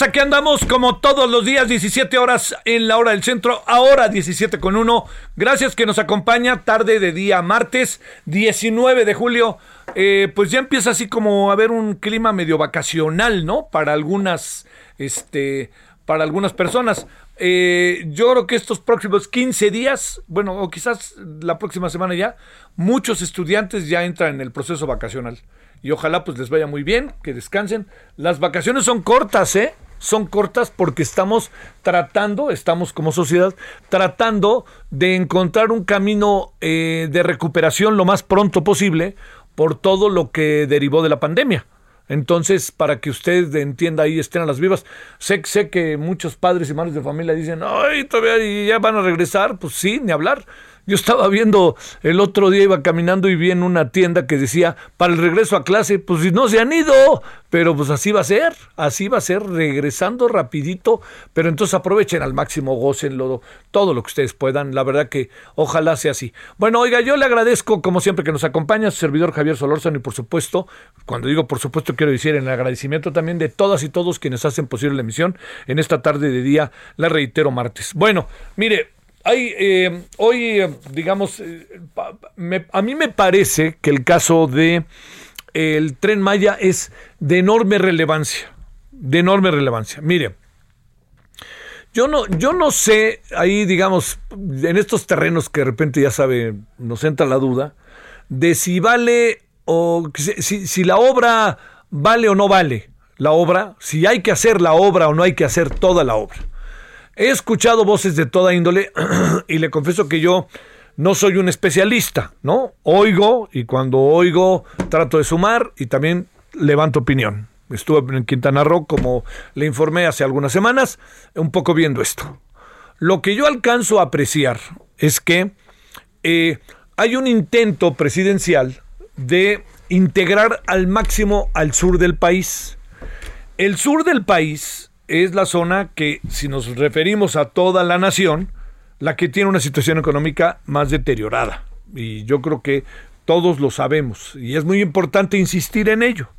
Aquí andamos como todos los días, 17 horas en la hora del centro, ahora 17 con 1. Gracias que nos acompaña, tarde de día martes, 19 de julio. Eh, pues ya empieza así como a haber un clima medio vacacional, ¿no? Para algunas, este, para algunas personas. Eh, yo creo que estos próximos 15 días, bueno, o quizás la próxima semana ya, muchos estudiantes ya entran en el proceso vacacional y ojalá pues les vaya muy bien, que descansen. Las vacaciones son cortas, ¿eh? Son cortas porque estamos tratando, estamos como sociedad, tratando de encontrar un camino eh, de recuperación lo más pronto posible por todo lo que derivó de la pandemia. Entonces, para que usted entienda ahí, estén a las vivas. Sé, sé que muchos padres y madres de familia dicen, ay, todavía ya van a regresar. Pues sí, ni hablar. Yo estaba viendo el otro día, iba caminando y vi en una tienda que decía, para el regreso a clase, pues no se han ido, pero pues así va a ser, así va a ser, regresando rapidito, pero entonces aprovechen al máximo, gócenlo, todo lo que ustedes puedan, la verdad que ojalá sea así. Bueno, oiga, yo le agradezco como siempre que nos acompaña su servidor Javier Solórzano y por supuesto, cuando digo por supuesto quiero decir en el agradecimiento también de todas y todos quienes hacen posible la emisión en esta tarde de día, la reitero martes. Bueno, mire, hay, eh, hoy, eh, digamos, eh, a mí me parece que el caso de el tren Maya es de enorme relevancia, de enorme relevancia. Mire, yo no, yo no sé, ahí digamos, en estos terrenos que de repente ya sabe, nos entra la duda, de si vale o si, si la obra vale o no vale la obra, si hay que hacer la obra o no hay que hacer toda la obra. He escuchado voces de toda índole y le confieso que yo no soy un especialista, ¿no? Oigo y cuando oigo trato de sumar y también levanto opinión. Estuve en Quintana Roo, como le informé hace algunas semanas, un poco viendo esto. Lo que yo alcanzo a apreciar es que eh, hay un intento presidencial de integrar al máximo al sur del país. El sur del país es la zona que, si nos referimos a toda la nación, la que tiene una situación económica más deteriorada. Y yo creo que todos lo sabemos. Y es muy importante insistir en ello.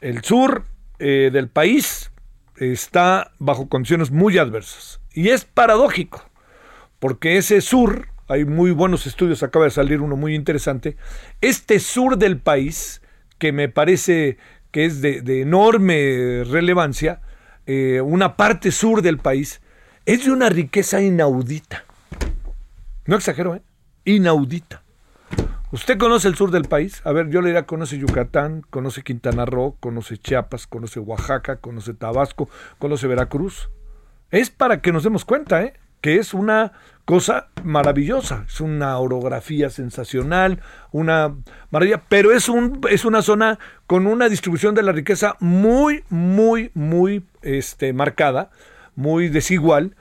El sur eh, del país está bajo condiciones muy adversas. Y es paradójico, porque ese sur, hay muy buenos estudios, acaba de salir uno muy interesante, este sur del país, que me parece que es de, de enorme relevancia, eh, una parte sur del país, es de una riqueza inaudita. No exagero, ¿eh? Inaudita. ¿Usted conoce el sur del país? A ver, yo le diría, conoce Yucatán, conoce Quintana Roo, conoce Chiapas, conoce Oaxaca, conoce Tabasco, conoce Veracruz. Es para que nos demos cuenta, ¿eh? Que es una cosa maravillosa, es una orografía sensacional, una maravilla, pero es, un, es una zona con una distribución de la riqueza muy, muy, muy este, marcada, muy desigual,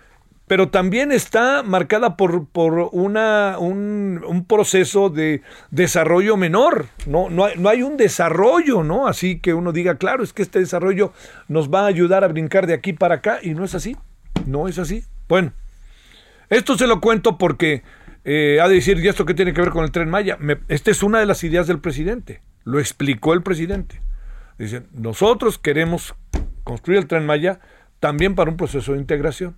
pero también está marcada por, por una, un, un, proceso de desarrollo menor. No, no, hay, no hay un desarrollo, ¿no? Así que uno diga, claro, es que este desarrollo nos va a ayudar a brincar de aquí para acá, y no es así. No es así. Bueno, esto se lo cuento porque eh, ha de decir, ¿y esto qué tiene que ver con el tren Maya? Esta es una de las ideas del presidente. Lo explicó el presidente. Dicen, nosotros queremos construir el tren Maya también para un proceso de integración.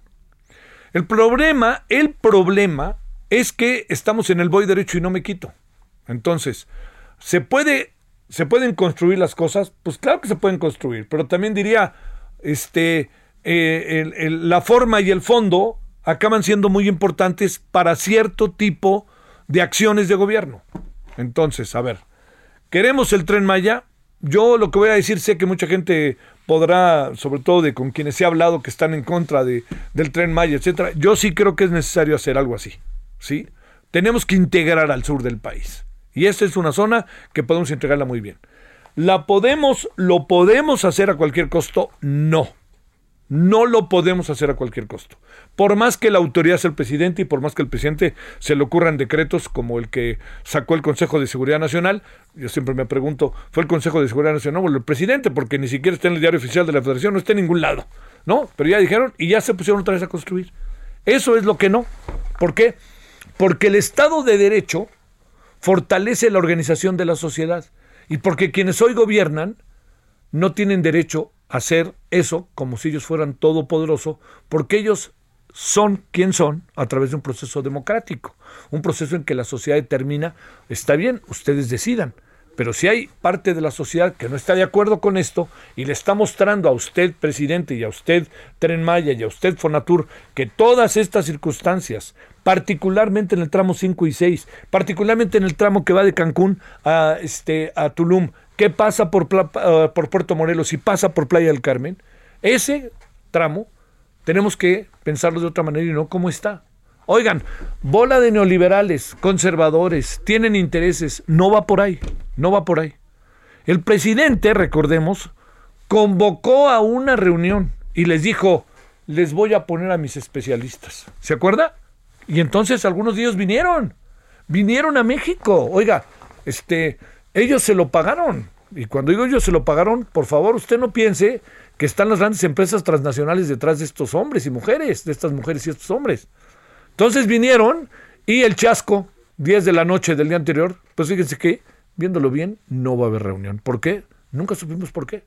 El problema, el problema es que estamos en el voy derecho y no me quito. Entonces, ¿se puede se pueden construir las cosas? Pues claro que se pueden construir, pero también diría, este, eh, la forma y el fondo acaban siendo muy importantes para cierto tipo de acciones de gobierno. Entonces, a ver, queremos el tren Maya. Yo lo que voy a decir, sé que mucha gente podrá, sobre todo de con quienes he hablado que están en contra de, del tren Maya, etcétera. Yo sí creo que es necesario hacer algo así. ¿sí? Tenemos que integrar al sur del país. Y esta es una zona que podemos integrarla muy bien. ¿La podemos, lo podemos hacer a cualquier costo? No. No lo podemos hacer a cualquier costo. Por más que la autoridad sea el presidente y por más que el presidente se le ocurran decretos como el que sacó el Consejo de Seguridad Nacional, yo siempre me pregunto, ¿fue el Consejo de Seguridad Nacional o el presidente? Porque ni siquiera está en el diario oficial de la Federación, no está en ningún lado. ¿No? Pero ya dijeron y ya se pusieron otra vez a construir. Eso es lo que no. ¿Por qué? Porque el Estado de Derecho fortalece la organización de la sociedad y porque quienes hoy gobiernan no tienen derecho hacer eso como si ellos fueran todopoderosos, porque ellos son quien son a través de un proceso democrático, un proceso en que la sociedad determina, está bien, ustedes decidan, pero si hay parte de la sociedad que no está de acuerdo con esto y le está mostrando a usted, presidente, y a usted, Tren Maya, y a usted, Fonatur, que todas estas circunstancias, particularmente en el tramo 5 y 6, particularmente en el tramo que va de Cancún a, este, a Tulum, ¿Qué pasa por, uh, por Puerto Morelos y pasa por Playa del Carmen? Ese tramo tenemos que pensarlo de otra manera y no como está. Oigan, bola de neoliberales, conservadores, tienen intereses, no va por ahí, no va por ahí. El presidente, recordemos, convocó a una reunión y les dijo, les voy a poner a mis especialistas. ¿Se acuerda? Y entonces algunos de ellos vinieron, vinieron a México. Oiga, este, ellos se lo pagaron. Y cuando digo ellos se lo pagaron, por favor, usted no piense que están las grandes empresas transnacionales detrás de estos hombres y mujeres, de estas mujeres y estos hombres. Entonces vinieron y el chasco, 10 de la noche del día anterior, pues fíjense que, viéndolo bien, no va a haber reunión. ¿Por qué? Nunca supimos por qué.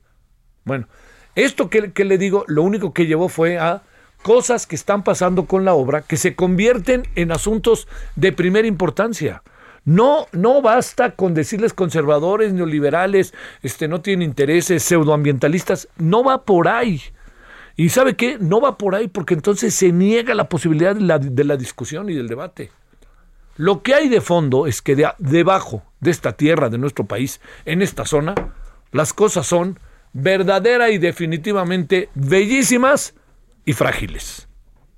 Bueno, esto que, que le digo, lo único que llevó fue a cosas que están pasando con la obra que se convierten en asuntos de primera importancia. No, no basta con decirles conservadores, neoliberales, este, no tienen intereses, pseudoambientalistas. No va por ahí. ¿Y sabe qué? No va por ahí porque entonces se niega la posibilidad de la, de la discusión y del debate. Lo que hay de fondo es que debajo de esta tierra, de nuestro país, en esta zona, las cosas son verdadera y definitivamente bellísimas y frágiles.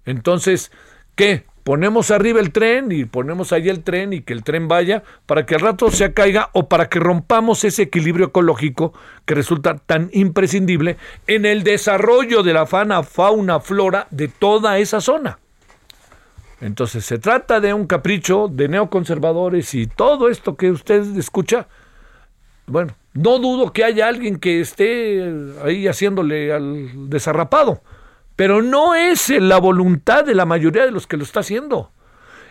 Entonces, ¿qué? Ponemos arriba el tren y ponemos ahí el tren y que el tren vaya para que al rato se caiga o para que rompamos ese equilibrio ecológico que resulta tan imprescindible en el desarrollo de la fauna, fauna, flora de toda esa zona. Entonces se trata de un capricho de neoconservadores y todo esto que usted escucha. Bueno, no dudo que haya alguien que esté ahí haciéndole al desarrapado pero no es la voluntad de la mayoría de los que lo está haciendo.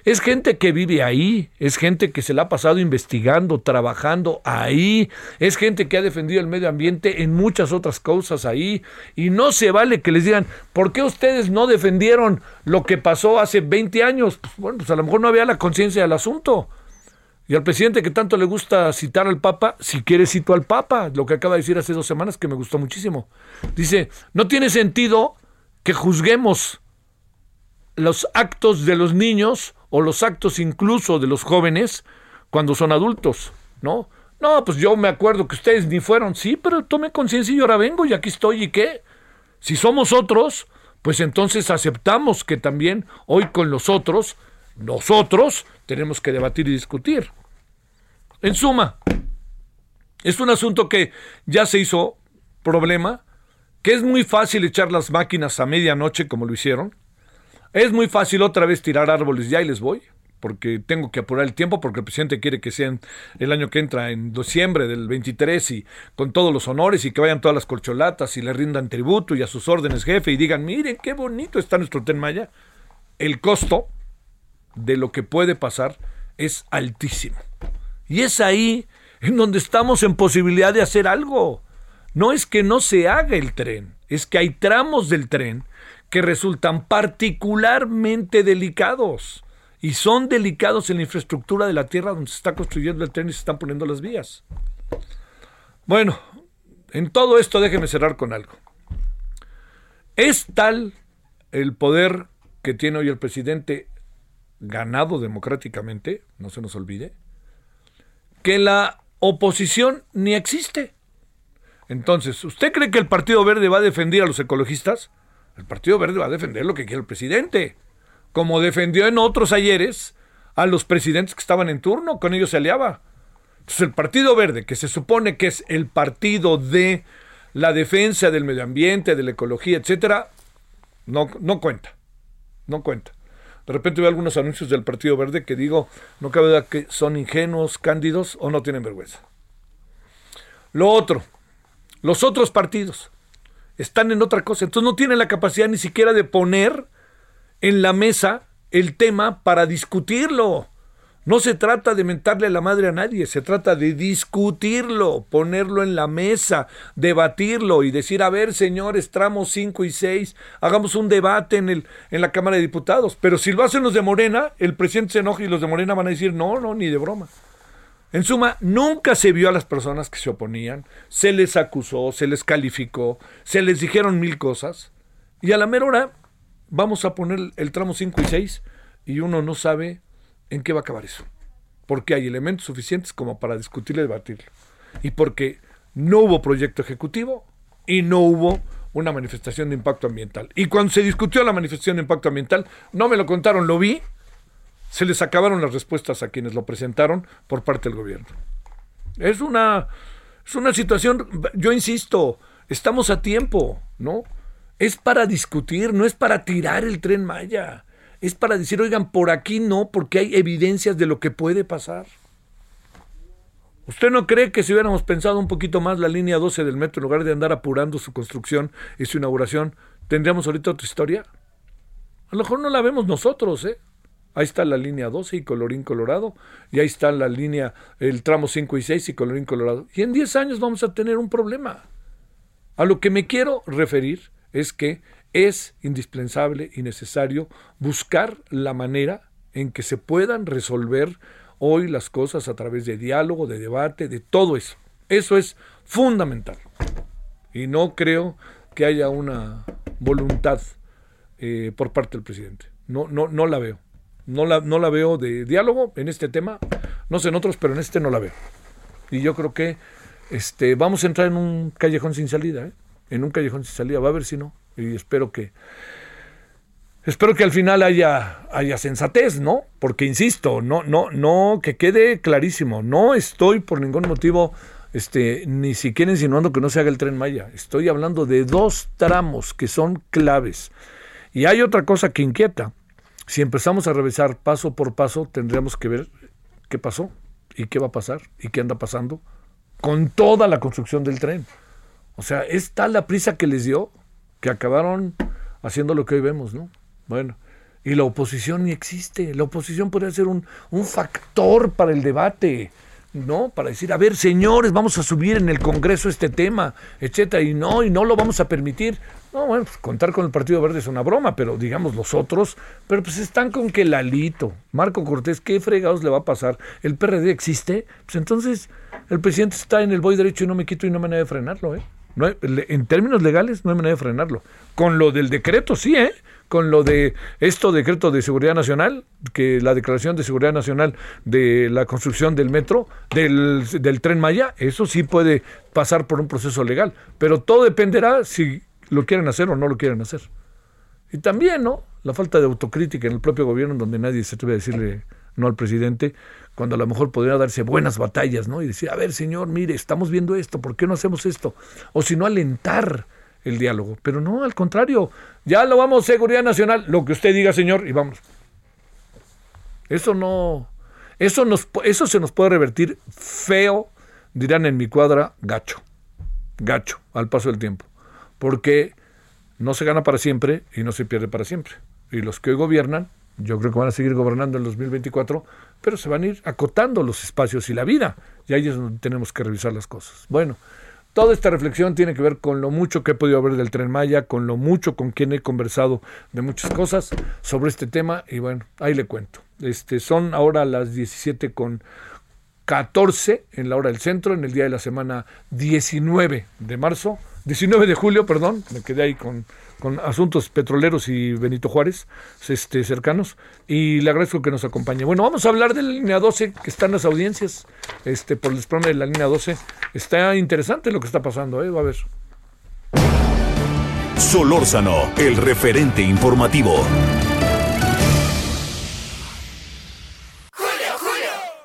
Es gente que vive ahí, es gente que se la ha pasado investigando, trabajando ahí, es gente que ha defendido el medio ambiente en muchas otras cosas ahí, y no se vale que les digan, ¿por qué ustedes no defendieron lo que pasó hace 20 años? Pues, bueno, pues a lo mejor no había la conciencia del asunto. Y al presidente que tanto le gusta citar al Papa, si quiere cito al Papa, lo que acaba de decir hace dos semanas que me gustó muchísimo. Dice, no tiene sentido que juzguemos los actos de los niños o los actos incluso de los jóvenes cuando son adultos, ¿no? No, pues yo me acuerdo que ustedes ni fueron, sí, pero tomé conciencia y ahora vengo y aquí estoy y qué. Si somos otros, pues entonces aceptamos que también hoy con los otros, nosotros tenemos que debatir y discutir. En suma, es un asunto que ya se hizo problema, que es muy fácil echar las máquinas a medianoche como lo hicieron. Es muy fácil otra vez tirar árboles, ya y les voy, porque tengo que apurar el tiempo, porque el presidente quiere que sean el año que entra, en diciembre del 23, y con todos los honores, y que vayan todas las corcholatas, y le rindan tributo, y a sus órdenes, jefe, y digan, miren qué bonito está nuestro Ten Maya. El costo de lo que puede pasar es altísimo. Y es ahí en donde estamos en posibilidad de hacer algo. No es que no se haga el tren, es que hay tramos del tren que resultan particularmente delicados. Y son delicados en la infraestructura de la tierra donde se está construyendo el tren y se están poniendo las vías. Bueno, en todo esto déjeme cerrar con algo. Es tal el poder que tiene hoy el presidente ganado democráticamente, no se nos olvide, que la oposición ni existe. Entonces, ¿usted cree que el Partido Verde va a defender a los ecologistas? El Partido Verde va a defender lo que quiere el presidente, como defendió en otros ayeres a los presidentes que estaban en turno, con ellos se aliaba. Entonces, el Partido Verde, que se supone que es el partido de la defensa del medio ambiente, de la ecología, etcétera, no, no cuenta. No cuenta. De repente veo algunos anuncios del Partido Verde que digo, no cabe duda que son ingenuos, cándidos o no tienen vergüenza. Lo otro, los otros partidos están en otra cosa, entonces no tienen la capacidad ni siquiera de poner en la mesa el tema para discutirlo. No se trata de mentarle la madre a nadie, se trata de discutirlo, ponerlo en la mesa, debatirlo y decir, a ver, señores, tramos 5 y 6, hagamos un debate en, el, en la Cámara de Diputados. Pero si lo hacen los de Morena, el presidente se enoja y los de Morena van a decir, no, no, ni de broma. En suma, nunca se vio a las personas que se oponían, se les acusó, se les calificó, se les dijeron mil cosas, y a la mera hora vamos a poner el tramo 5 y 6 y uno no sabe en qué va a acabar eso. Porque hay elementos suficientes como para discutirlo y debatirlo. Y porque no hubo proyecto ejecutivo y no hubo una manifestación de impacto ambiental. Y cuando se discutió la manifestación de impacto ambiental, no me lo contaron, lo vi, se les acabaron las respuestas a quienes lo presentaron por parte del gobierno. Es una, es una situación, yo insisto, estamos a tiempo, ¿no? Es para discutir, no es para tirar el tren Maya es para decir, oigan, por aquí no, porque hay evidencias de lo que puede pasar. ¿Usted no cree que si hubiéramos pensado un poquito más la línea 12 del metro, en lugar de andar apurando su construcción y su inauguración, tendríamos ahorita otra historia? A lo mejor no la vemos nosotros, ¿eh? Ahí está la línea 12 y colorín colorado, y ahí está la línea, el tramo 5 y 6 y colorín colorado. Y en 10 años vamos a tener un problema. A lo que me quiero referir es que es indispensable y necesario buscar la manera en que se puedan resolver hoy las cosas a través de diálogo, de debate, de todo eso. Eso es fundamental. Y no creo que haya una voluntad eh, por parte del presidente. No, no, no la veo. No la, no la veo de diálogo en este tema. No sé en otros, pero en este no la veo. Y yo creo que este, vamos a entrar en un callejón sin salida. ¿eh? En un callejón sin salida. Va a ver si no y espero que espero que al final haya haya sensatez, ¿no? Porque insisto, no no no que quede clarísimo, no estoy por ningún motivo este, ni siquiera insinuando que no se haga el tren Maya. Estoy hablando de dos tramos que son claves. Y hay otra cosa que inquieta. Si empezamos a revisar paso por paso, tendríamos que ver qué pasó y qué va a pasar y qué anda pasando con toda la construcción del tren. O sea, es la prisa que les dio que acabaron haciendo lo que hoy vemos, ¿no? Bueno, y la oposición ni existe. La oposición podría ser un, un factor para el debate, ¿no? Para decir, a ver, señores, vamos a subir en el Congreso este tema, etcétera, y no, y no lo vamos a permitir. No, bueno, pues contar con el Partido Verde es una broma, pero digamos los otros, pero pues están con que Lalito, Marco Cortés, ¿qué fregados le va a pasar? ¿El PRD existe? Pues entonces el presidente está en el voy derecho y no me quito y no me nada de frenarlo, ¿eh? en términos legales no hay manera de frenarlo. Con lo del decreto sí, ¿eh? Con lo de esto decreto de seguridad nacional, que la declaración de seguridad nacional de la construcción del metro, del, del tren Maya, eso sí puede pasar por un proceso legal. Pero todo dependerá si lo quieren hacer o no lo quieren hacer. Y también, ¿no? La falta de autocrítica en el propio gobierno, donde nadie se atreve a decirle no al presidente, cuando a lo mejor podría darse buenas batallas, ¿no? Y decir, a ver, señor, mire, estamos viendo esto, ¿por qué no hacemos esto? O si no, alentar el diálogo. Pero no, al contrario, ya lo vamos, seguridad nacional, lo que usted diga, señor, y vamos. Eso no, eso, nos, eso se nos puede revertir feo, dirán en mi cuadra, gacho, gacho, al paso del tiempo. Porque no se gana para siempre y no se pierde para siempre. Y los que hoy gobiernan yo creo que van a seguir gobernando en 2024, pero se van a ir acotando los espacios y la vida. Y ahí es donde tenemos que revisar las cosas. Bueno, Toda esta reflexión tiene que ver con lo mucho que he podido ver del tren Maya, con lo mucho con quien he conversado de muchas cosas sobre este tema y bueno, ahí le cuento. Este, son ahora las 17 con 14 en la hora del centro, en el día de la semana 19 de marzo, 19 de julio, perdón, me quedé ahí con, con asuntos petroleros y Benito Juárez, este, cercanos, y le agradezco que nos acompañe. Bueno, vamos a hablar de la línea 12, que está en las audiencias, este, por el desplome de la línea 12. Está interesante lo que está pasando, ¿eh? va a ver. Solórzano, el referente informativo.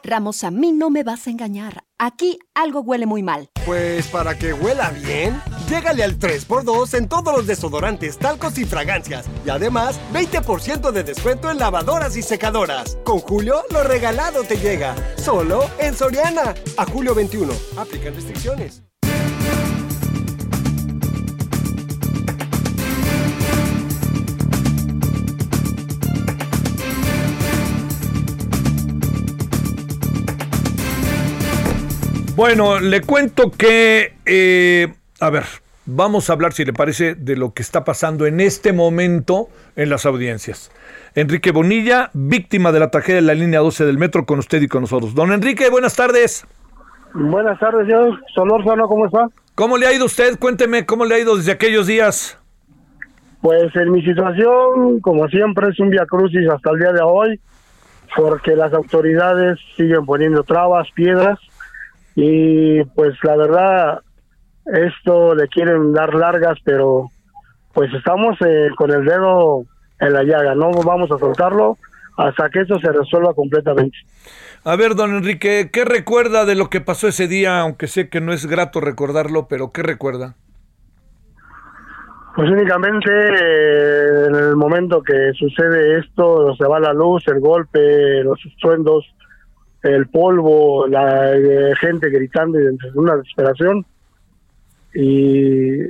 Ramos, a mí no me vas a engañar. Aquí algo huele muy mal. Pues para que huela bien, llégale al 3x2 en todos los desodorantes, talcos y fragancias. Y además, 20% de descuento en lavadoras y secadoras. Con Julio, lo regalado te llega. Solo en Soriana. A julio 21. Aplican restricciones. Bueno, le cuento que, eh, a ver, vamos a hablar, si le parece, de lo que está pasando en este momento en las audiencias. Enrique Bonilla, víctima de la tragedia de la línea 12 del metro, con usted y con nosotros. Don Enrique, buenas tardes. Buenas tardes, señor Solórzano, ¿cómo está? ¿Cómo le ha ido usted? Cuénteme, ¿cómo le ha ido desde aquellos días? Pues en mi situación, como siempre, es un via crucis hasta el día de hoy, porque las autoridades siguen poniendo trabas, piedras, y pues la verdad esto le quieren dar largas pero pues estamos eh, con el dedo en la llaga no vamos a soltarlo hasta que eso se resuelva completamente. A ver don Enrique qué recuerda de lo que pasó ese día aunque sé que no es grato recordarlo pero qué recuerda pues únicamente eh, en el momento que sucede esto se va la luz el golpe los estruendos el polvo, la eh, gente gritando y una desesperación. Y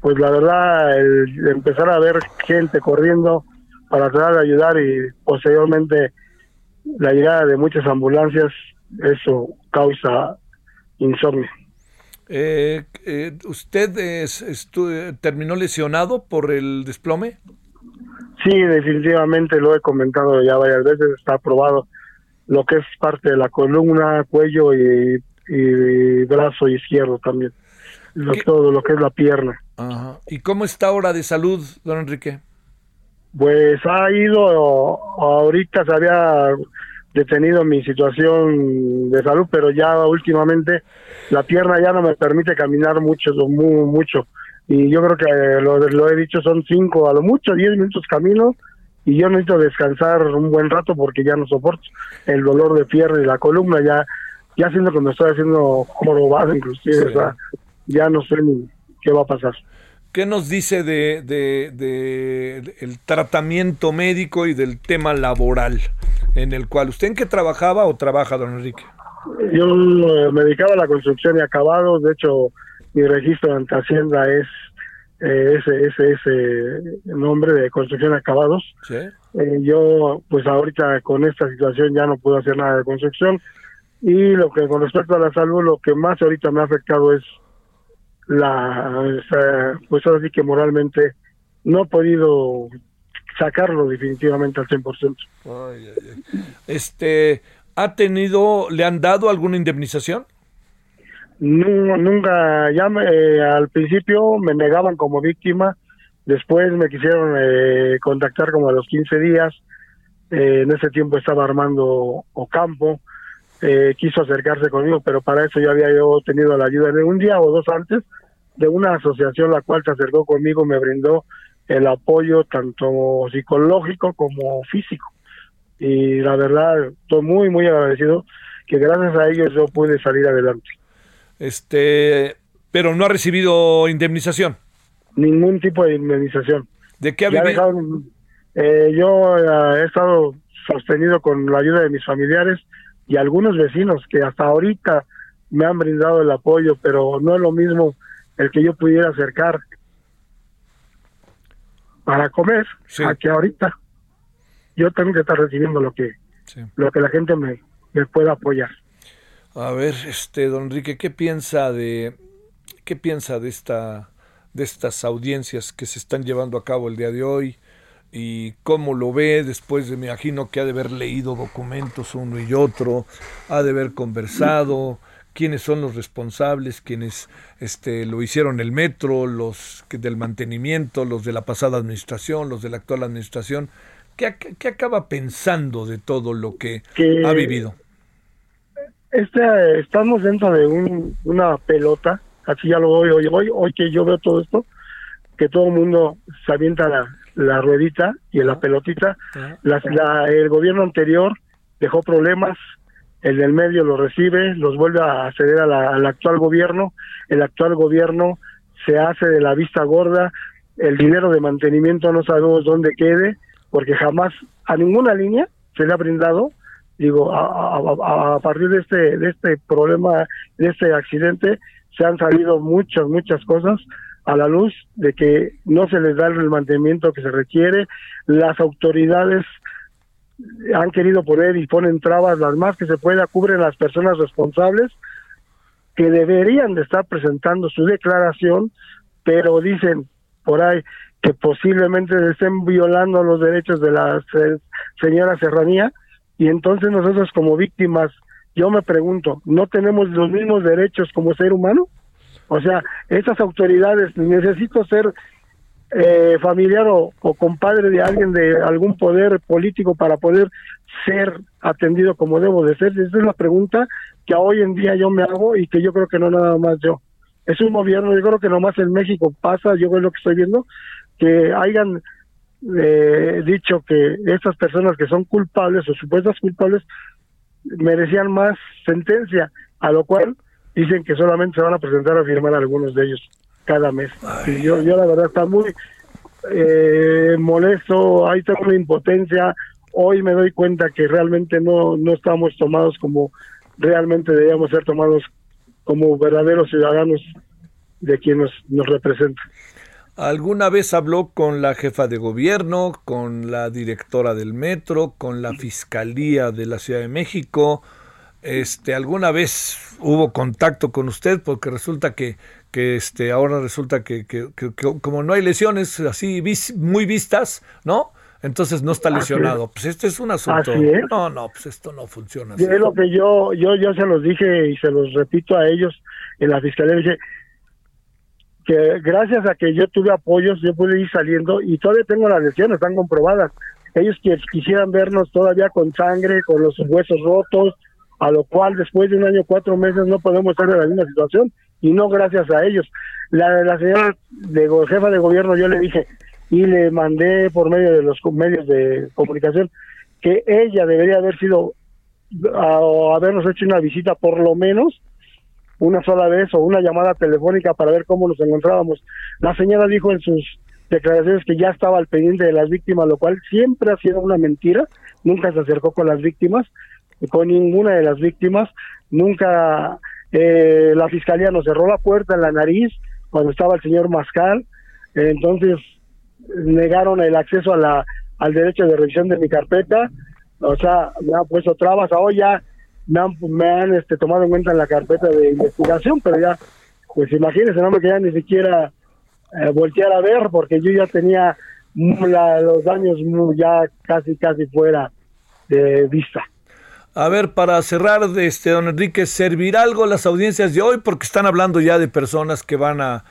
pues la verdad, el empezar a ver gente corriendo para tratar de ayudar y posteriormente la llegada de muchas ambulancias, eso causa insomnio. Eh, eh, ¿Usted es, terminó lesionado por el desplome? Sí, definitivamente lo he comentado ya varias veces, está aprobado lo que es parte de la columna, cuello y, brazo izquierdo también. Todo lo que es la pierna. ¿Y cómo está ahora de salud, don Enrique? Pues ha ido, ahorita se había detenido mi situación de salud, pero ya últimamente la pierna ya no me permite caminar mucho, muy, mucho. Y yo creo que lo, lo he dicho, son cinco, a lo mucho, diez minutos camino y yo necesito descansar un buen rato porque ya no soporto el dolor de pierna y la columna, ya ya siento que me estoy haciendo jorobado inclusive, ya no sé ni qué va a pasar. ¿Qué nos dice de, de, el tratamiento médico y del tema laboral en el cual usted en qué trabajaba o trabaja, don Enrique? Yo eh, me dedicaba a la construcción y acabados, de hecho mi registro ante Hacienda es eh, ese, ese, ese nombre de construcción acabados. Eh, yo, pues ahorita con esta situación ya no puedo hacer nada de construcción. Y lo que con respecto a la salud, lo que más ahorita me ha afectado es la, pues ahora sí que moralmente no he podido sacarlo definitivamente al 100%. Este, ¿ha tenido, le han dado alguna indemnización? No, nunca, ya eh, al principio me negaban como víctima, después me quisieron eh, contactar como a los 15 días, eh, en ese tiempo estaba Armando Ocampo, quiso acercarse conmigo, pero para eso ya había yo tenido la ayuda de un día o dos antes de una asociación la cual se acercó conmigo, me brindó el apoyo tanto psicológico como físico. Y la verdad, estoy muy, muy agradecido que gracias a ellos yo pude salir adelante. Este, pero no ha recibido indemnización. Ningún tipo de indemnización. ¿De qué ha vivido? Eh, yo eh, he estado sostenido con la ayuda de mis familiares y algunos vecinos que hasta ahorita me han brindado el apoyo, pero no es lo mismo el que yo pudiera acercar para comer a que ahorita yo tengo que estar recibiendo lo que lo que la gente me, me pueda apoyar. A ver, este, don Enrique, ¿qué piensa de qué piensa de, esta, de estas audiencias que se están llevando a cabo el día de hoy? Y cómo lo ve después de, me imagino que ha de haber leído documentos uno y otro, ha de haber conversado, quiénes son los responsables, quienes este, lo hicieron el metro, los que del mantenimiento, los de la pasada administración, los de la actual administración. ¿Qué, qué acaba pensando de todo lo que, ha vivido? Este, estamos dentro de un, una pelota, así ya lo voy hoy, hoy, hoy que yo veo todo esto, que todo el mundo se avienta la, la ruedita y la pelotita. la, el gobierno anterior dejó problemas, el del medio lo recibe, los vuelve a ceder al actual gobierno, el actual gobierno se hace de la vista gorda, el dinero de mantenimiento no sabemos dónde quede, porque jamás a ninguna línea se le ha brindado, digo, a, a partir de este, de este problema, de este accidente, se han salido muchas, muchas cosas, a la luz de que no se les da el mantenimiento que se requiere, las autoridades han querido poner y ponen trabas las más que se pueda, cubren las personas responsables que deberían de estar presentando su declaración, pero dicen por ahí que posiblemente estén violando los derechos de la señora Serranía y entonces nosotros como víctimas, yo me pregunto, ¿no tenemos los mismos derechos como ser humano? O sea, esas autoridades, necesito ser eh, familiar o, compadre de alguien de algún poder político para poder ser atendido como debo de ser. Esa es la pregunta que hoy en día yo me hago y que yo creo que no nada más yo. Es un gobierno, yo creo que nomás en México pasa, yo veo lo que estoy viendo, que hayan eh, dicho que estas personas que son culpables o supuestas culpables merecían más sentencia, a lo cual dicen que solamente se van a presentar a firmar algunos de ellos cada mes. Y yo, yo la verdad está muy eh, molesto, hay tengo una impotencia, hoy me doy cuenta que realmente no, no estamos tomados como realmente debíamos ser tomados como verdaderos ciudadanos de quien nos, nos representa. ¿Alguna vez habló con la jefa de gobierno, con la directora del metro, con la fiscalía de la Ciudad de México? Este, ¿Alguna vez hubo contacto con usted? Porque resulta que, que este, ahora resulta que, que, como no hay lesiones así muy vistas, ¿no? Entonces no está lesionado. Pues este es un asunto. No, no, pues esto no funciona. Así. Es lo que yo, yo ya se los dije y se los repito a ellos en la fiscalía. Dije que gracias a que yo tuve apoyos, yo pude ir saliendo y todavía tengo las lesiones, están comprobadas. Ellos que quisieran vernos todavía con sangre, con los huesos rotos, a lo cual después de un año, cuatro meses no podemos estar en la misma situación y no gracias a ellos. La, la señora de jefa de gobierno yo le dije y le mandé por medio de los medios de comunicación que ella debería haber sido o habernos hecho una visita por lo menos una sola vez o una llamada telefónica para ver cómo nos encontrábamos. La señora dijo en sus declaraciones que ya estaba al pendiente de las víctimas, lo cual siempre ha sido una mentira, nunca se acercó con las víctimas con ninguna de las víctimas. Nunca eh, la fiscalía nos cerró la puerta en la nariz cuando estaba el señor Mascal. entonces negaron el acceso a la, al derecho de revisión de mi carpeta. O sea, me han puesto trabas. Ahora ya me han, me han este, tomado en cuenta en la carpeta de investigación, pero ya, pues imagínense, no me quería ni siquiera eh, voltear a ver porque yo ya tenía los daños ya casi, casi fuera de vista. A ver, para cerrar, este, don Enrique, ¿servirá algo las audiencias de hoy? Porque están hablando ya de personas que van a,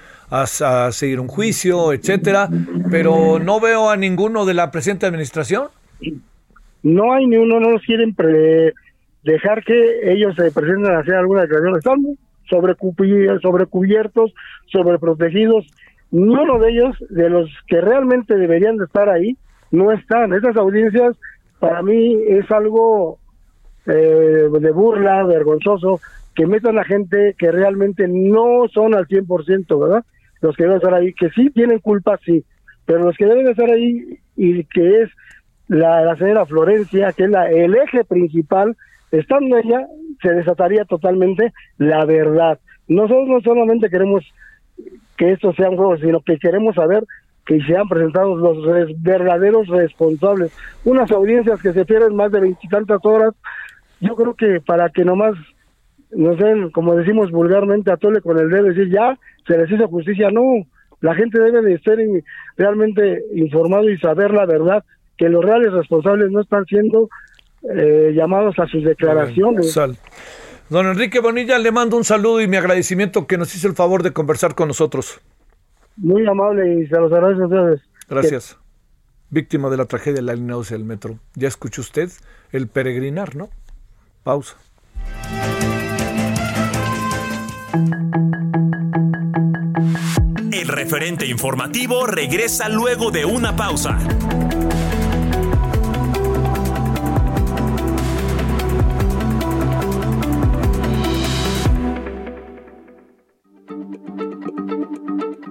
seguir un juicio, etcétera, pero no veo a ninguno de la presente administración. No hay ni uno, no los quieren dejar que ellos se presenten a hacer alguna declaración. Están sobrecubiertos, sobreprotegidos. Ninguno de ellos, de los que realmente deberían de estar ahí, no están. Esas audiencias, para mí, es algo eh, de burla, vergonzoso, que metan a gente que realmente no son al 100%, ¿verdad? Los que deben estar ahí, que sí tienen culpa, sí, pero los que deben estar ahí y que es la, la señora Florencia, que es la, el eje principal, estando ella, se desataría totalmente la verdad. Nosotros no solamente queremos que esto sea un juego, sino que queremos saber que se han presentado los verdaderos responsables. Unas audiencias que se pierden más de veintitantas horas yo creo que para que nomás no sé, como decimos vulgarmente, atole con el dedo, decir ya se les hizo justicia. No, la gente debe de estar realmente informado y saber la verdad, que los reales responsables no están siendo eh, llamados a sus declaraciones. Don Enrique Bonilla, le mando un saludo y mi agradecimiento que nos hizo el favor de conversar con nosotros. Muy amable y se los agradezco a ustedes. Gracias. Víctima de la tragedia de la línea 12 del metro. Ya escuchó usted el peregrinar, ¿no? Pausa. El referente informativo regresa luego de una pausa.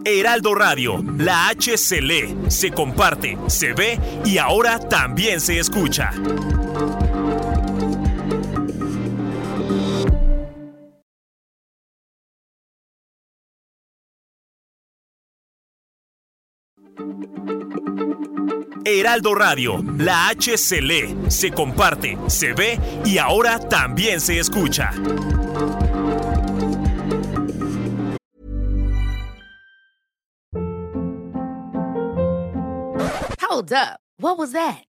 Heraldo Radio, la H se lee, se comparte, se ve y ahora también se escucha. Heraldo Radio, la H se lee, se comparte, se ve y ahora también se escucha. Hold up. What was that?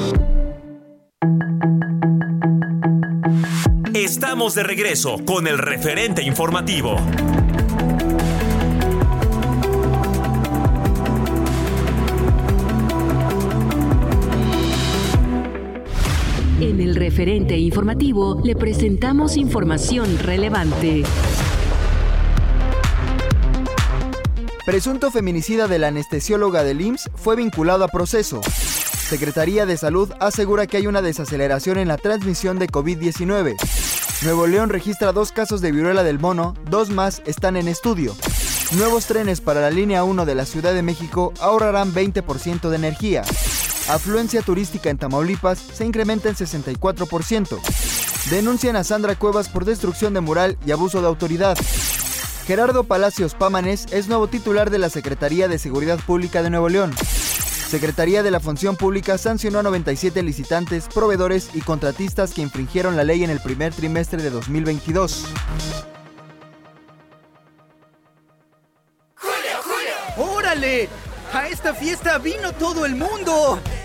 Estamos de regreso con el referente informativo. En el referente informativo le presentamos información relevante. Presunto feminicida de la anestesióloga del IMSS fue vinculado a proceso. Secretaría de Salud asegura que hay una desaceleración en la transmisión de COVID-19. Nuevo León registra dos casos de viruela del mono, dos más están en estudio. Nuevos trenes para la línea 1 de la Ciudad de México ahorrarán 20% de energía. Afluencia turística en Tamaulipas se incrementa en 64%. Denuncian a Sandra Cuevas por destrucción de mural y abuso de autoridad. Gerardo Palacios Pámanes es nuevo titular de la Secretaría de Seguridad Pública de Nuevo León. Secretaría de la Función Pública sancionó a 97 licitantes, proveedores y contratistas que infringieron la ley en el primer trimestre de 2022. ¡Órale! ¡A esta fiesta vino todo el mundo!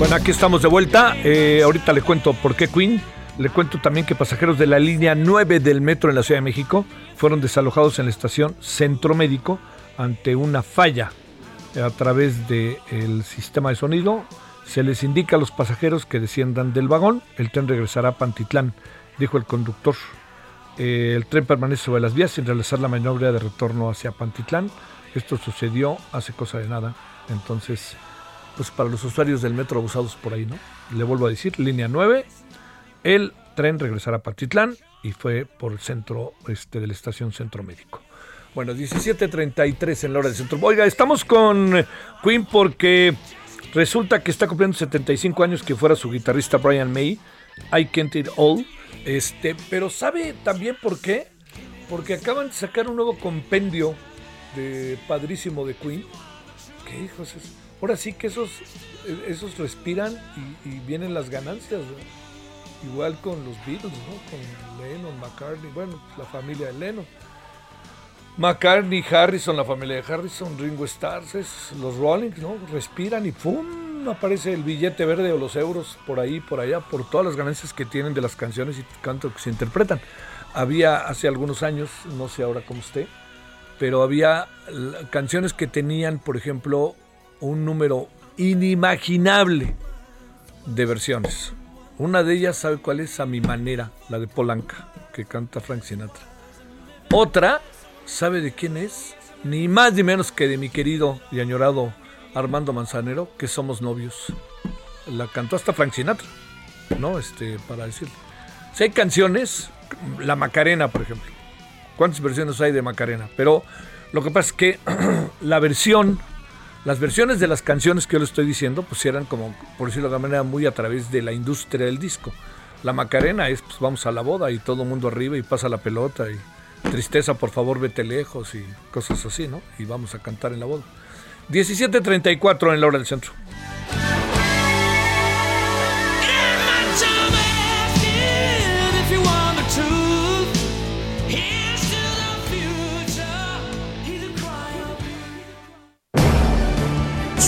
Bueno, aquí estamos de vuelta. Eh, ahorita le cuento por qué Queen. Le cuento también que pasajeros de la línea 9 del metro en la Ciudad de México fueron desalojados en la estación Centro Médico ante una falla a través del sistema de sonido. Se les indica a los pasajeros que desciendan del vagón. El tren regresará a Pantitlán, dijo el conductor. Eh, el tren permanece sobre las vías sin realizar la maniobra de retorno hacia Pantitlán. Esto sucedió hace cosa de nada. Entonces, pues para los usuarios del metro abusados por ahí, ¿no? Le vuelvo a decir, línea 9, el tren regresará a Patitlán y fue por el centro este, de la estación Centro Médico. Bueno, 17.33 en la hora del centro. Oiga, estamos con Queen porque resulta que está cumpliendo 75 años que fuera su guitarrista Brian May. I Can't It All. Este, pero ¿sabe también por qué? Porque acaban de sacar un nuevo compendio de padrísimo de Queen qué, hijos? Es- Ahora sí que esos, esos respiran y, vienen las ganancias. Igual con los Beatles, ¿no? Con Lennon, McCartney, bueno, pues, la familia de Lennon. McCartney, Harrison, la familia de Harrison, Ringo Starr, los Rollings, ¿no? Respiran y ¡pum! aparece el billete verde o los euros por ahí, por allá, por todas las ganancias que tienen de las canciones y canto que se interpretan. Había hace algunos años, no sé ahora cómo esté, pero había canciones que tenían, por ejemplo, un número inimaginable de versiones. Una de ellas, ¿sabe cuál es? A mi manera, la de Polanca, que canta Frank Sinatra. Otra, ¿sabe de quién es? Ni más ni menos que de mi querido y añorado Armando Manzanero, que somos novios. La cantó hasta Frank Sinatra, ¿no? Este, para decirle. Si hay canciones, la Macarena, por ejemplo. ¿Cuántas versiones hay de Macarena? Pero lo que pasa es que la versión, las versiones de las canciones que yo le estoy diciendo, pues eran como, por decirlo de alguna manera, muy a través de la industria del disco. La Macarena es, pues vamos a la boda y todo el mundo arriba y pasa la pelota y tristeza, por favor, vete lejos y cosas así, ¿no? Y vamos a cantar en la boda. 17.34 en la hora del centro.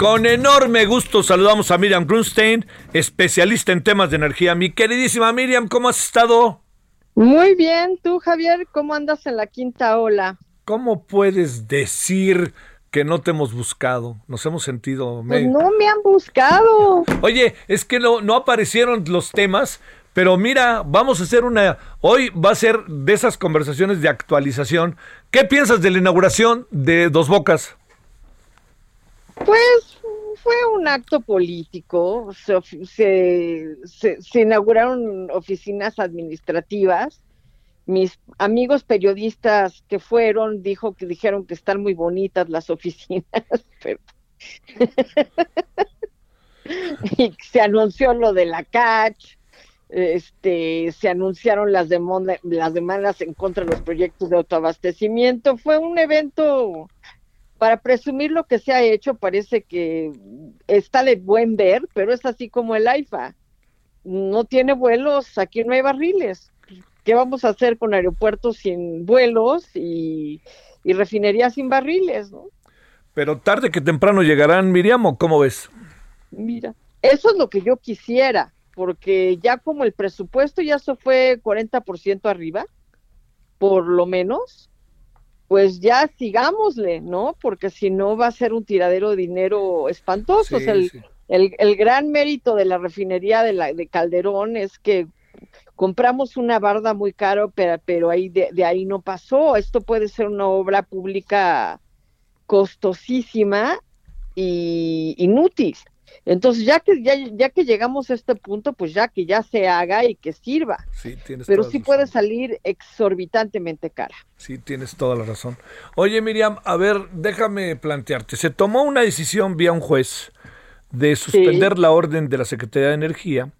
Con enorme gusto saludamos a Miriam Grunstein, especialista en temas de energía. Mi queridísima Miriam, ¿cómo has estado? Muy bien, tú Javier, ¿cómo andas en la quinta ola? ¿Cómo puedes decir que no te hemos buscado? Nos hemos sentido... Pues no me han buscado. Oye, es que no, no aparecieron los temas, pero mira, vamos a hacer una... Hoy va a ser de esas conversaciones de actualización. ¿Qué piensas de la inauguración de Dos Bocas? Pues fue un acto político, se, se, inauguraron oficinas administrativas. Mis amigos periodistas que fueron dijo que dijeron que están muy bonitas las oficinas, pero se anunció lo de la CACH, este, se anunciaron las, las demandas en contra de los proyectos de autoabastecimiento. Fue un evento para presumir lo que se ha hecho, parece que está de buen ver, pero es así como el AIFA. No tiene vuelos, aquí no hay barriles. ¿Qué vamos a hacer con aeropuertos sin vuelos y, y refinerías sin barriles? ¿no? Pero tarde que temprano llegarán, Miriam, ¿o cómo ves? Mira, eso es lo que yo quisiera, porque ya como el presupuesto ya se fue 40% arriba, por lo menos, pues ya sigámosle, ¿no? Porque si no va a ser un tiradero de dinero espantoso. O sea, el, sí. el, el gran mérito de la refinería de, la, de Calderón es que compramos una barda muy caro, pero, pero ahí de, de ahí no pasó. Esto puede ser una obra pública costosísima y inútil. Entonces, ya que ya, ya que llegamos a este punto, pues ya que ya se haga y que sirva. Sí, tienes Pero sí puede salir exorbitantemente cara. Sí, tienes toda la razón. Oye, Miriam, a ver, déjame plantearte. Se tomó una decisión vía un juez de suspender la orden de la Secretaría de Energía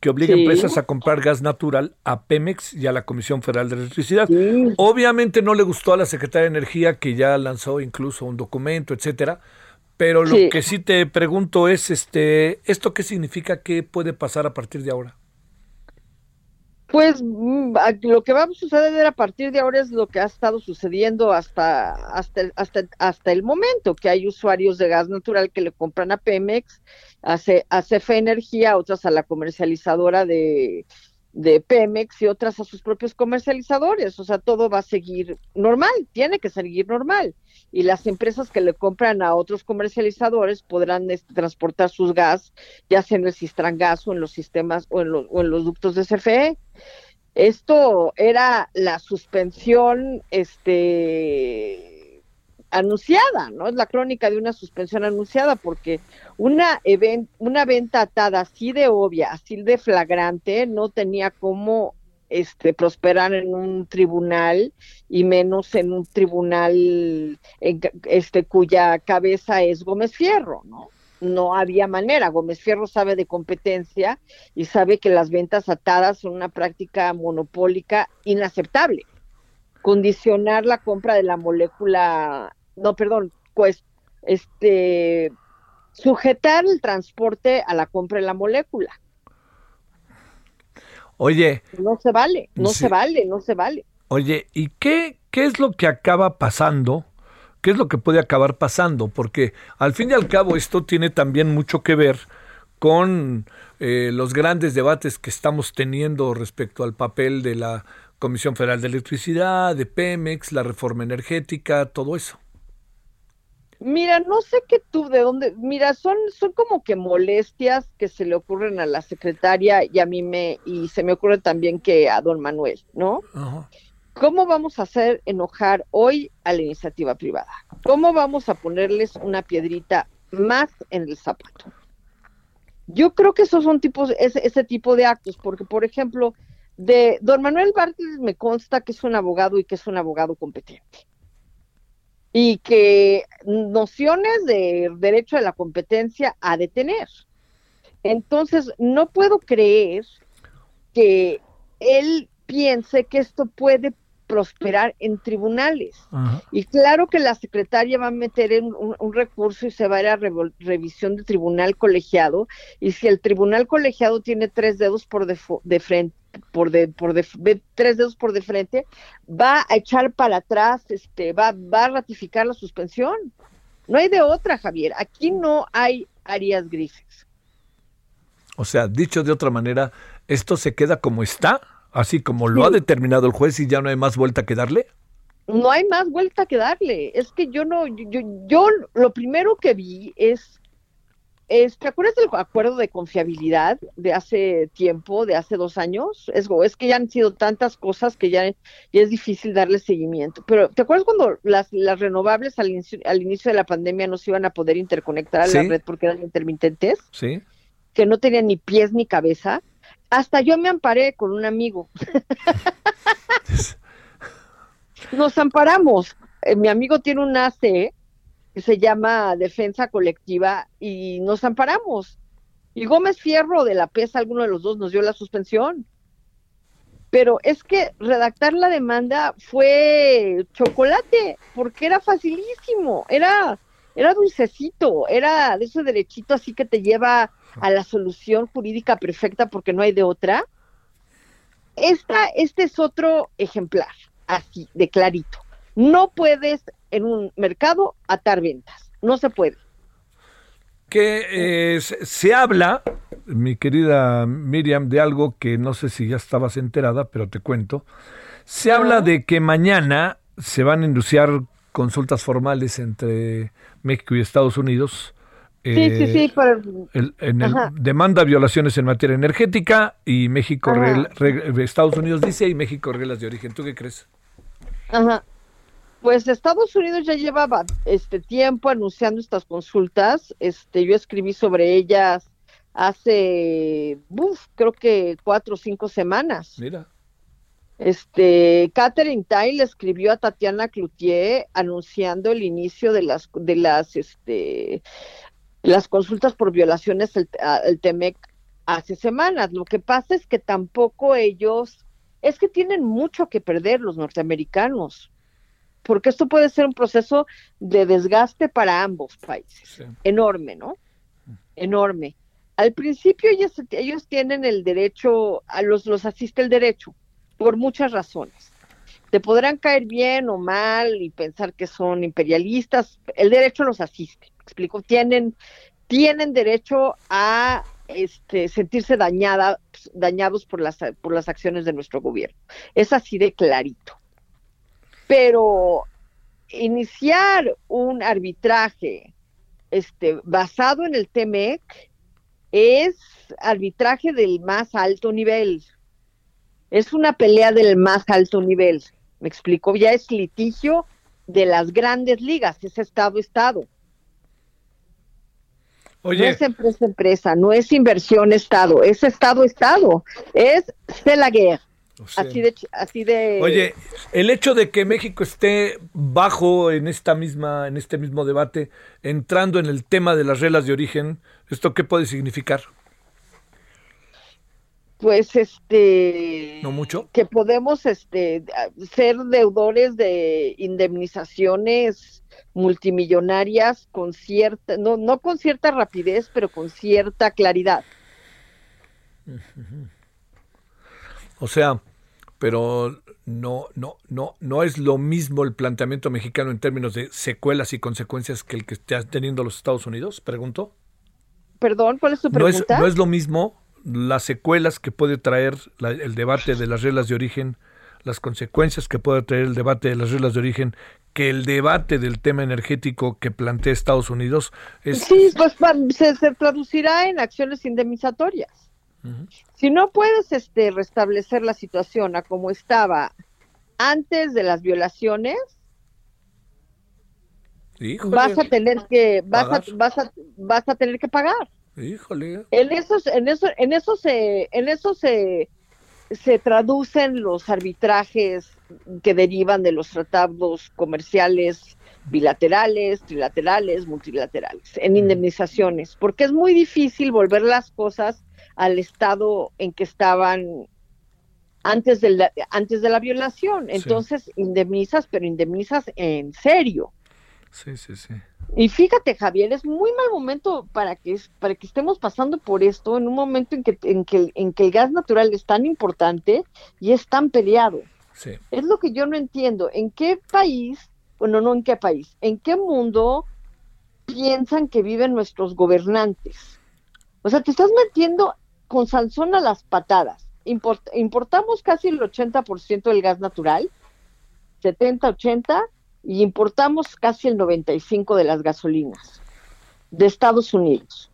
que obliga a empresas a comprar gas natural a Pemex y a la Comisión Federal de Electricidad. Obviamente no le gustó a la Secretaría de Energía que ya lanzó incluso un documento, etcétera. Pero lo Sí. que sí te pregunto es, este, ¿esto qué significa? ¿Qué puede pasar a partir de ahora? Pues mm, lo que va a suceder a partir de ahora es lo que ha estado sucediendo hasta, hasta, el- hasta, hasta el momento, que hay usuarios de gas natural que le compran a Pemex, a, C- a CFE Energía, otras a la comercializadora de, de Pemex y otras a sus propios comercializadores. O sea, todo va a seguir normal, tiene que seguir normal. Y las empresas que le compran a otros comercializadores podrán este, transportar sus gas, ya sea en el Cistrangas o en los sistemas o en los, o en los ductos de CFE. Esto era la suspensión este anunciada, ¿no? Es la crónica de una suspensión anunciada porque una, una venta atada así de obvia, así de flagrante, no tenía cómo este, prosperar en un tribunal y menos en un tribunal en este, cuya cabeza es Gómez Fierro, ¿no? No había manera. Gómez Fierro sabe de competencia y sabe que las ventas atadas son una práctica monopólica inaceptable condicionar la compra de la molécula, no, perdón, pues, este, sujetar el transporte a la compra de la molécula. Oye, No se vale, no Sí. se vale, no se vale. Oye, ¿y qué, qué es lo que acaba pasando? ¿Qué es lo que puede acabar pasando? Porque al fin y al cabo esto tiene también mucho que ver con eh, los grandes debates que estamos teniendo respecto al papel de la Comisión Federal de Electricidad, de Pemex, la reforma energética, todo eso. Mira, no sé qué tú, de dónde, mira, son, son como que molestias que se le ocurren a la secretaria y a mí me, y se me ocurre también que a don Manuel, ¿no? ¿Cómo vamos a hacer enojar hoy a la iniciativa privada? ¿Cómo vamos a ponerles una piedrita más en el zapato? Yo creo que esos son tipos, ese, ese tipo de actos, porque por ejemplo, de don Manuel Bartlett me consta que es un abogado y que es un abogado competente. Y que nociones de derecho de la competencia ha de tener. Entonces, no puedo creer que él piense que esto puede prosperar en tribunales. Y claro que la secretaria va a meter en un, un recurso y se va a ir a revo- revisión de tribunal colegiado. Y si el tribunal colegiado tiene tres dedos por de, de frente, por de, por de, ve- tres dedos por de frente, va a echar para atrás, este, va, va a ratificar la suspensión. No hay de otra, Javier. Aquí no hay áreas grises. O sea, dicho de otra manera, ¿esto se queda como está? Así como lo ha determinado el juez y ya no hay más vuelta que darle. no hay más vuelta que darle. Es que yo no, yo, yo, yo lo primero que vi es, es, ¿te acuerdas del acuerdo de confiabilidad de hace tiempo, de hace dos años? Es, es que ya han sido tantas cosas que ya, ya es difícil darle seguimiento. Pero ¿te acuerdas cuando las, las renovables al inicio, al inicio de la pandemia no se iban a poder interconectar a la Sí. red porque eran intermitentes? Sí. que no tenían ni pies ni cabeza. Hasta yo me amparé con un amigo. Nos amparamos. Eh, mi amigo tiene un AC que se llama Defensa Colectiva y nos amparamos. Y Gómez Fierro de la PESA, alguno de los dos, nos dio la suspensión. Pero es que redactar la demanda fue chocolate, porque era facilísimo, era, era dulcecito, era de ese derechito así que te lleva a la solución jurídica perfecta porque no hay de otra. Esta, este es otro ejemplar, así, de clarito. No puedes en un mercado atar ventas, no se puede. que eh, se, se habla, mi querida Miriam, de algo que no sé si ya estabas enterada, pero te cuento. Se habla de que mañana se van a induciar consultas formales entre México y Estados Unidos. Sí, sí, eh, sí, pero- el- en el- demanda violaciones en materia energética y México, regla- Estados Unidos dice y México reglas de origen. ¿Tú qué crees? Ajá. Pues Estados Unidos ya llevaba este tiempo anunciando estas consultas. Este, yo escribí sobre ellas hace, uf, creo que cuatro o cinco semanas. Mira. Este, Catherine Tai le escribió a Tatiana Cloutier anunciando el inicio de las de las este las consultas por violaciones al, al Temec hace semanas. Lo que pasa es que tampoco ellos es que tienen mucho que perder los norteamericanos, porque esto puede ser un proceso de desgaste para ambos países, enorme, ¿no? Enorme. Al principio ellos, ellos tienen el derecho, a los, los asiste el derecho, por muchas razones. Te podrán caer bien o mal y pensar que son imperialistas, el derecho los asiste, ¿me explico, tienen, tienen derecho a este, sentirse dañada, dañados por las, por las acciones de nuestro gobierno. Es así de clarito. Pero iniciar un arbitraje este, basado en el TEMEC es arbitraje del más alto nivel. Es una pelea del más alto nivel. Me explico, ya es litigio de las grandes ligas, es Estado-Estado. Oye. No es empresa-empresa, no es inversión-Estado, es Estado-Estado, es c'est la guerre. O sea, Así de, así de... Oye, el hecho de que México esté bajo en esta misma, en este mismo debate, entrando en el tema de las reglas de origen, ¿esto qué puede significar? pues este ¿No mucho? que podemos este ser deudores de indemnizaciones multimillonarias con cierta no no con cierta rapidez pero con cierta claridad O sea, pero no, no, no, no es lo mismo el planteamiento mexicano en términos de secuelas y consecuencias que el que está teniendo los Estados Unidos, pregunto. perdón cuál es tu No es, pregunta no es lo mismo las secuelas que puede traer la- el debate de las reglas de origen, las consecuencias que puede traer el debate de las reglas de origen, que el debate del tema energético que plantea Estados Unidos. Es, sí pues se, se traducirá en acciones indemnizatorias si no puedes este restablecer la situación a como estaba antes de las violaciones Híjole, vas a tener que vas a, vas a vas a tener que pagar. Híjole. en esos en eso en eso se en eso se se traducen los arbitrajes que derivan de los tratados comerciales bilaterales, trilaterales, multilaterales, en indemnizaciones, porque es muy difícil volver las cosas al estado en que estaban antes de la, antes de la violación. Entonces, indemnizas, pero indemnizas en serio. Sí, sí, sí. Y fíjate, Javier, es muy mal momento para que para que estemos pasando por esto en un momento en que en que en que el gas natural es tan importante y es tan peleado. Sí. Es lo que yo no entiendo. ¿En qué país, bueno, no en qué país, en qué mundo piensan que viven nuestros gobernantes? O sea, te estás metiendo con Sansón a las patadas. Import- importamos casi el 80% del gas natural, 70, 80, y importamos casi el 95 de las gasolinas de Estados Unidos.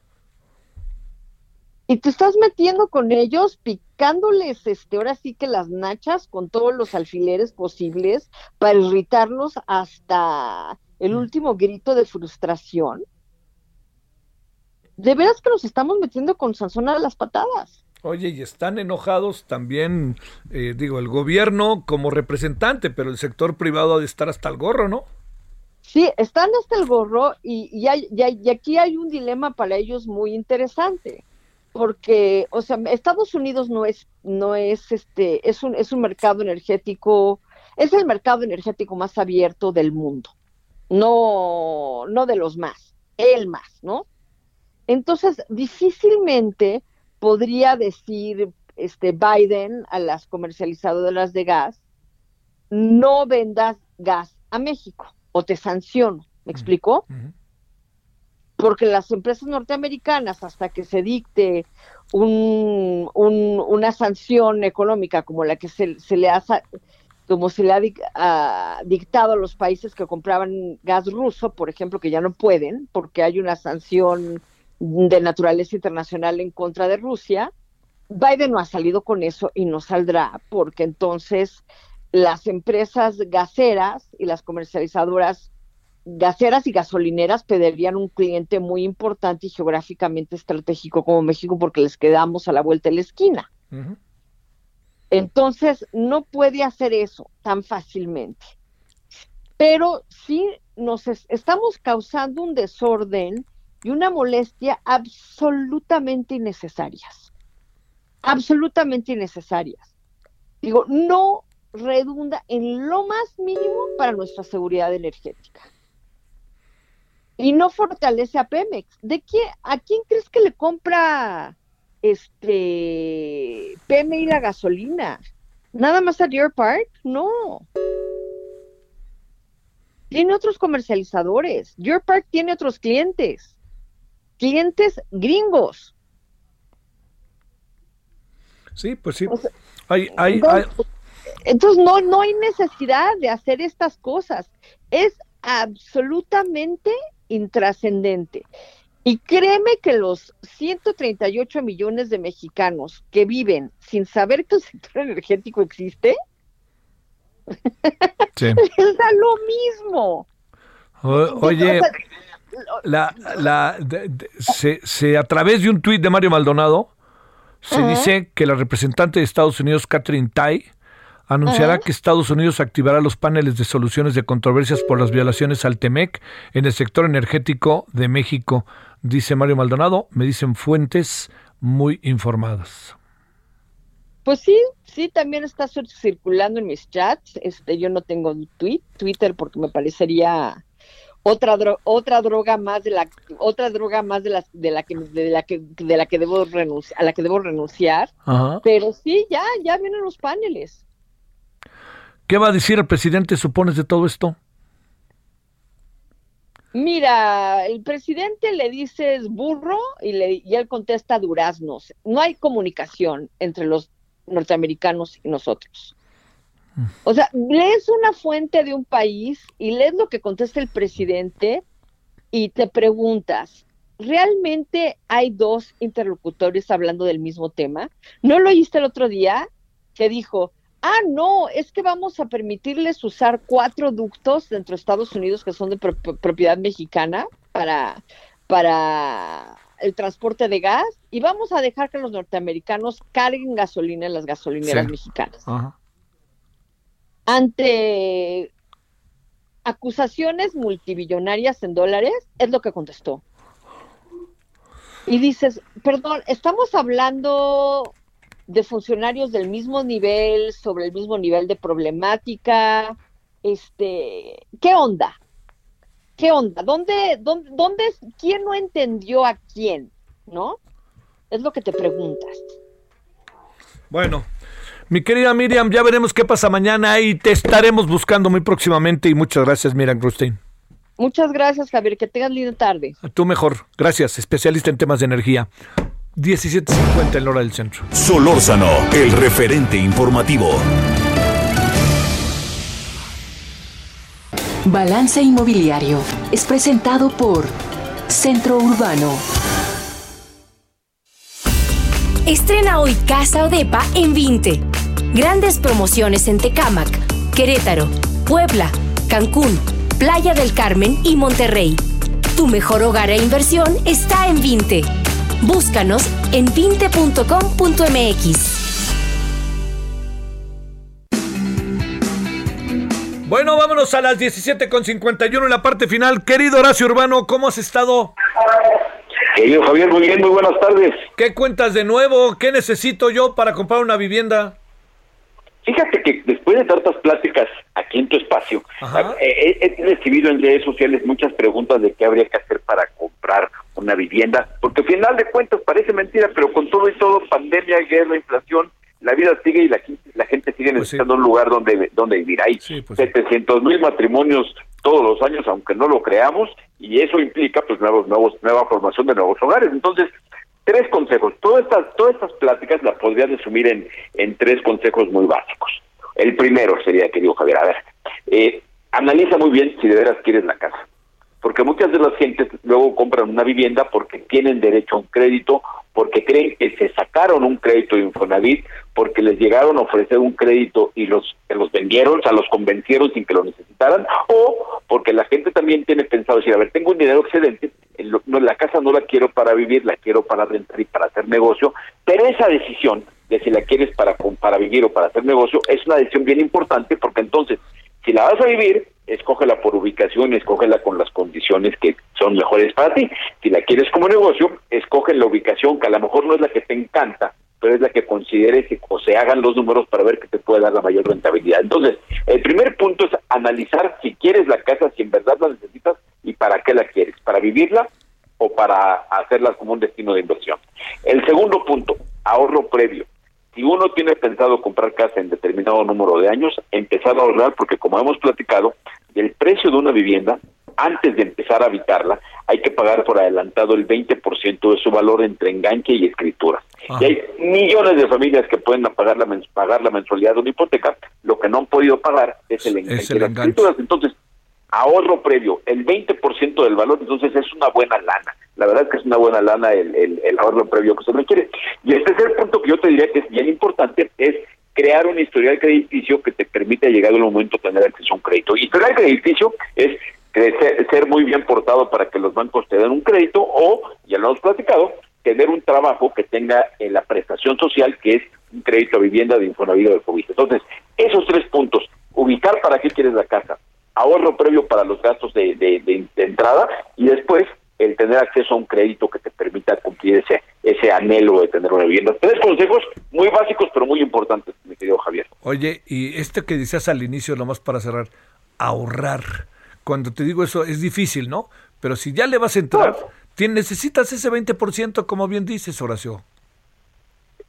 Y te estás metiendo con ellos, picándoles, este, ahora sí que las nachas con todos los alfileres posibles para irritarlos hasta el último grito de frustración. De veras que nos estamos metiendo con Sansón a las patadas. Oye, y están enojados también, eh, digo, el gobierno como representante, pero el sector privado ha de estar hasta el gorro, ¿no? Sí, están hasta el gorro y, y, hay- y hay- y aquí hay un dilema para ellos muy interesante, porque, o sea, Estados Unidos no es, no es, este, es un, es un mercado energético, es el mercado energético más abierto del mundo, no, no de los más, el más, ¿no? Entonces, difícilmente podría decir este Biden a las comercializadoras de gas, no vendas gas a México o te sanciono, ¿me explicó? Porque las empresas norteamericanas, hasta que se dicte un, un- una sanción económica como la que se, se le ha como se le ha dic- ah, dictado a los países que compraban gas ruso, por ejemplo, que ya no pueden, porque hay una sanción de naturaleza internacional en contra de Rusia, Biden no ha salido con eso y no saldrá, porque entonces las empresas gaseras y las comercializadoras gaseras y gasolineras perderían un cliente muy importante y geográficamente estratégico como México porque les quedamos a la vuelta de la esquina. Entonces, no puede hacer eso tan fácilmente. Pero sí nos es- estamos causando un desorden y una molestia absolutamente innecesarias. Absolutamente innecesarias. Digo, no redunda en lo más mínimo para nuestra seguridad energética. Y no fortalece a Pemex. ¿De qué, ¿A quién crees que le compra este Pemex la gasolina? ¿Nada más a Deer Park? No. Tiene otros comercializadores. Deer Park tiene otros clientes. Clientes gringos. Sí, pues sí. Hay, hay, hay- Entonces, entonces no, no hay necesidad de hacer estas cosas. Es absolutamente intrascendente. Y créeme que los 138 millones de mexicanos que viven sin saber que el sector energético existe, Sí. Les da lo mismo. O- oye, la, la, de- de- se, se- a través de un tuit de Mario Maldonado se dice que la representante de Estados Unidos, Catherine Tai, anunciará que Estados Unidos activará los paneles de soluciones de controversias por las violaciones al TEMEC en el sector energético de México. Dice Mario Maldonado, me dicen fuentes muy informadas. Pues sí, sí, también está cir- circulando en mis chats. Este, yo no tengo tweet, Twitter porque me parecería otra dro- otra droga más de la otra droga más de la de la que de la que de la que debo renunciar a la que debo renunciar. Ajá. Pero sí, ya ya vienen los paneles. ¿Qué va a decir el presidente, supones, de todo esto? Mira, el presidente le dices burro y, le, y él contesta duraznos. No hay comunicación entre los norteamericanos y nosotros. O sea, lees una fuente de un país y lees lo que contesta el presidente y te preguntas, ¿realmente hay dos interlocutores hablando del mismo tema? ¿No lo oíste el otro día? Que dijo, ah, no, es que vamos a permitirles usar cuatro ductos dentro de Estados Unidos que son de pro- pro- propiedad mexicana para, para el transporte de gas y vamos a dejar que los norteamericanos carguen gasolina en las gasolineras Sí. mexicanas Ajá. Ante acusaciones multibillonarias en dólares, es lo que contestó. Y dices, perdón, estamos hablando de funcionarios del mismo nivel, sobre el mismo nivel de problemática, este, ¿qué onda? ¿Qué onda? ¿Dónde, dónde, quién no entendió a quién? ¿No? Es lo que te preguntas. Bueno, mi querida Miriam, ya veremos qué pasa mañana y te estaremos buscando muy próximamente y muchas gracias, Miriam Grustein. Muchas gracias, Javier, que tengas linda tarde. Tú mejor. Gracias, especialista en temas de energía. 17.50 en la hora del centro. Solórzano, el referente informativo. Balance Inmobiliario es presentado por Centro Urbano. Estrena hoy Casa Odepa en 20. Grandes promociones en Tecámac, Querétaro, Puebla, Cancún, Playa del Carmen y Monterrey. Tu mejor hogar e inversión está en 20. Búscanos en 20.com.mx. Bueno, vámonos a las 17.51 en la parte final. Querido Horacio Urbano, ¿cómo has estado? Querido Javier, muy bien, muy buenas tardes. ¿Qué cuentas de nuevo? ¿Qué necesito yo para comprar una vivienda? Fíjate que después de tantas pláticas aquí en tu espacio, eh, he, he recibido en redes sociales muchas preguntas de qué habría que hacer para comprar una vivienda, porque al final de cuentas parece mentira, pero con todo y todo, pandemia, guerra, inflación, la vida sigue y la, la gente sigue necesitando un lugar donde, donde vivir. Hay 700 mil matrimonios todos los años, aunque no lo creamos, y eso implica pues nuevos, nuevos, nueva formación de nuevos hogares. Entonces, tres consejos. Todas estas, todas estas pláticas las podrías resumir en, en tres consejos muy básicos. El primero sería, querido Javier, a ver, eh, analiza muy bien si de veras quieres la casa. Porque muchas de las gentes luego compran una vivienda porque tienen derecho a un crédito, porque creen que se sacaron un crédito de Infonavit, porque les llegaron a ofrecer un crédito y los, que los vendieron, o sea, los convencieron sin que lo necesitaran, o porque la gente también tiene pensado decir, a ver, tengo un dinero excedente, en lo- la casa no la quiero para vivir, la quiero para rentar y para hacer negocio, pero esa decisión de si la quieres para, para vivir o para hacer negocio es una decisión bien importante porque entonces, si la vas a vivir, escógela por ubicación, escógela con las condiciones que son mejores para ti. Si la quieres como negocio, escoge la ubicación que a lo mejor no es la que te encanta, pero es la que consideres que- o se hagan los números para ver que te puede dar la mayor rentabilidad. Entonces, el primer punto es analizar si quieres la casa, si en verdad la necesitas y para qué la quieres, para vivirla o para hacerla como un destino de inversión. El segundo punto, ahorro previo. Si uno tiene pensado comprar casa en determinado número de años, empezar a ahorrar porque como hemos platicado, del precio de una vivienda, antes de empezar a habitarla, hay que pagar por adelantado el 20% de su valor entre enganche y escritura. Y hay millones de familias que pueden pagar la, pagar la mensualidad de una hipoteca, lo que no han podido pagar es el enganche el las enganche. escrituras. Entonces, ahorro previo, el 20% del valor, entonces es una buena lana. La verdad es que es una buena lana el, el- el ahorro previo que se requiere. Y el tercer punto que yo te diría que es bien importante es crear un historial crediticio que te permita llegar al momento tener acceso a un crédito. Historial crediticio es ser, muy bien portado para que los bancos te den un crédito o, ya lo hemos platicado, tener un trabajo que tenga eh, la prestación social, que es un crédito a vivienda de Infonavit o de COVID. Entonces, esos tres puntos, ubicar para qué quieres la casa, ahorro previo para los gastos de, de, entrada y después el tener acceso a un crédito que te permita cumplir ese ese anhelo de tener una vivienda. Tres consejos muy básicos pero muy importantes, mi querido Javier. Oye, y este que decías al inicio, nomás para cerrar, ahorrar. Cuando te digo eso es difícil, ¿no? Pero si ya le vas a entrar, necesitas ese 20%, como bien dices, Horacio.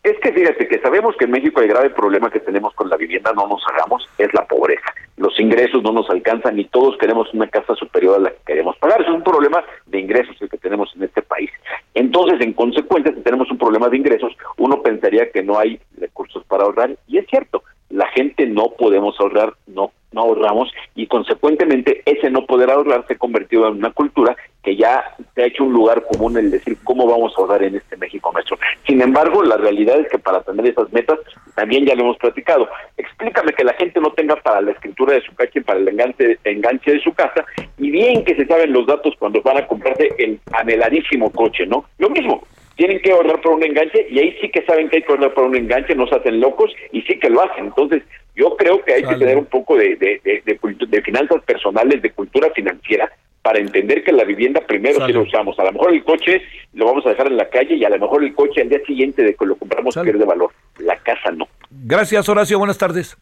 Es que fíjate que sabemos que en México el grave problema que tenemos con la vivienda, no nos hagamos, es la pobreza. Los ingresos no nos alcanzan y todos queremos una casa superior a la que queremos pagar. es un problema de ingresos el que tenemos en este país. Entonces, en consecuencia, si tenemos un problema de ingresos, uno pensaría que no hay recursos para ahorrar y es cierto, la gente no podemos ahorrar, no no ahorramos y consecuentemente ese no poder ahorrar se ha convertido en una cultura que ya se ha hecho un lugar común el decir cómo vamos a ahorrar en este México nuestro. Sin embargo, la realidad es que para tener esas metas, también ya lo hemos platicado, explícame que la gente no tenga para la escritura de su calle, para el enganche, enganche de su casa, y bien que se saben los datos cuando van a comprarse el anheladísimo coche, ¿no? Lo mismo, tienen que ahorrar por un enganche y ahí sí que saben que hay que ahorrar por un enganche, no se hacen locos y sí que lo hacen. Entonces, yo creo que hay que tener un poco de, de, de, finanzas personales, de cultura financiera, para entender que la vivienda primero si lo usamos. A lo mejor el coche lo vamos a dejar en la calle y a lo mejor el coche al día siguiente de que lo compramos pierde valor. La casa no. Gracias, Horacio. Buenas tardes.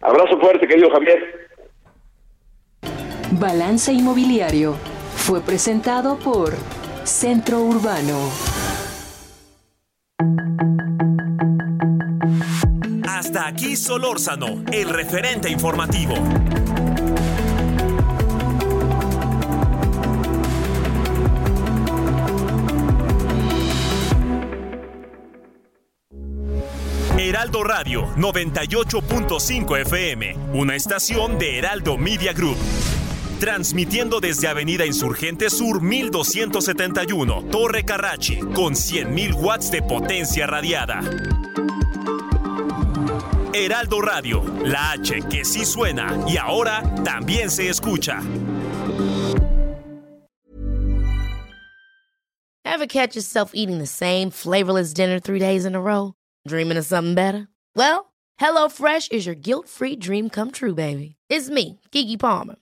Abrazo fuerte, querido Javier. Balance Inmobiliario fue presentado por Centro Urbano. Hasta aquí Solórzano, el referente informativo. Heraldo Radio 98.5 FM, una estación de Heraldo Media Group. Transmitiendo desde Avenida Insurgente Sur 1271, Torre Carrachi, con 100.000 watts de potencia radiada. Heraldo Radio, la H que sí suena y ahora también se escucha. Ever catch yourself eating the same flavorless dinner three days in a row? Dreaming of something better? Well, HelloFresh is your guilt-free dream come true, baby. It's me, Kiki Palmer.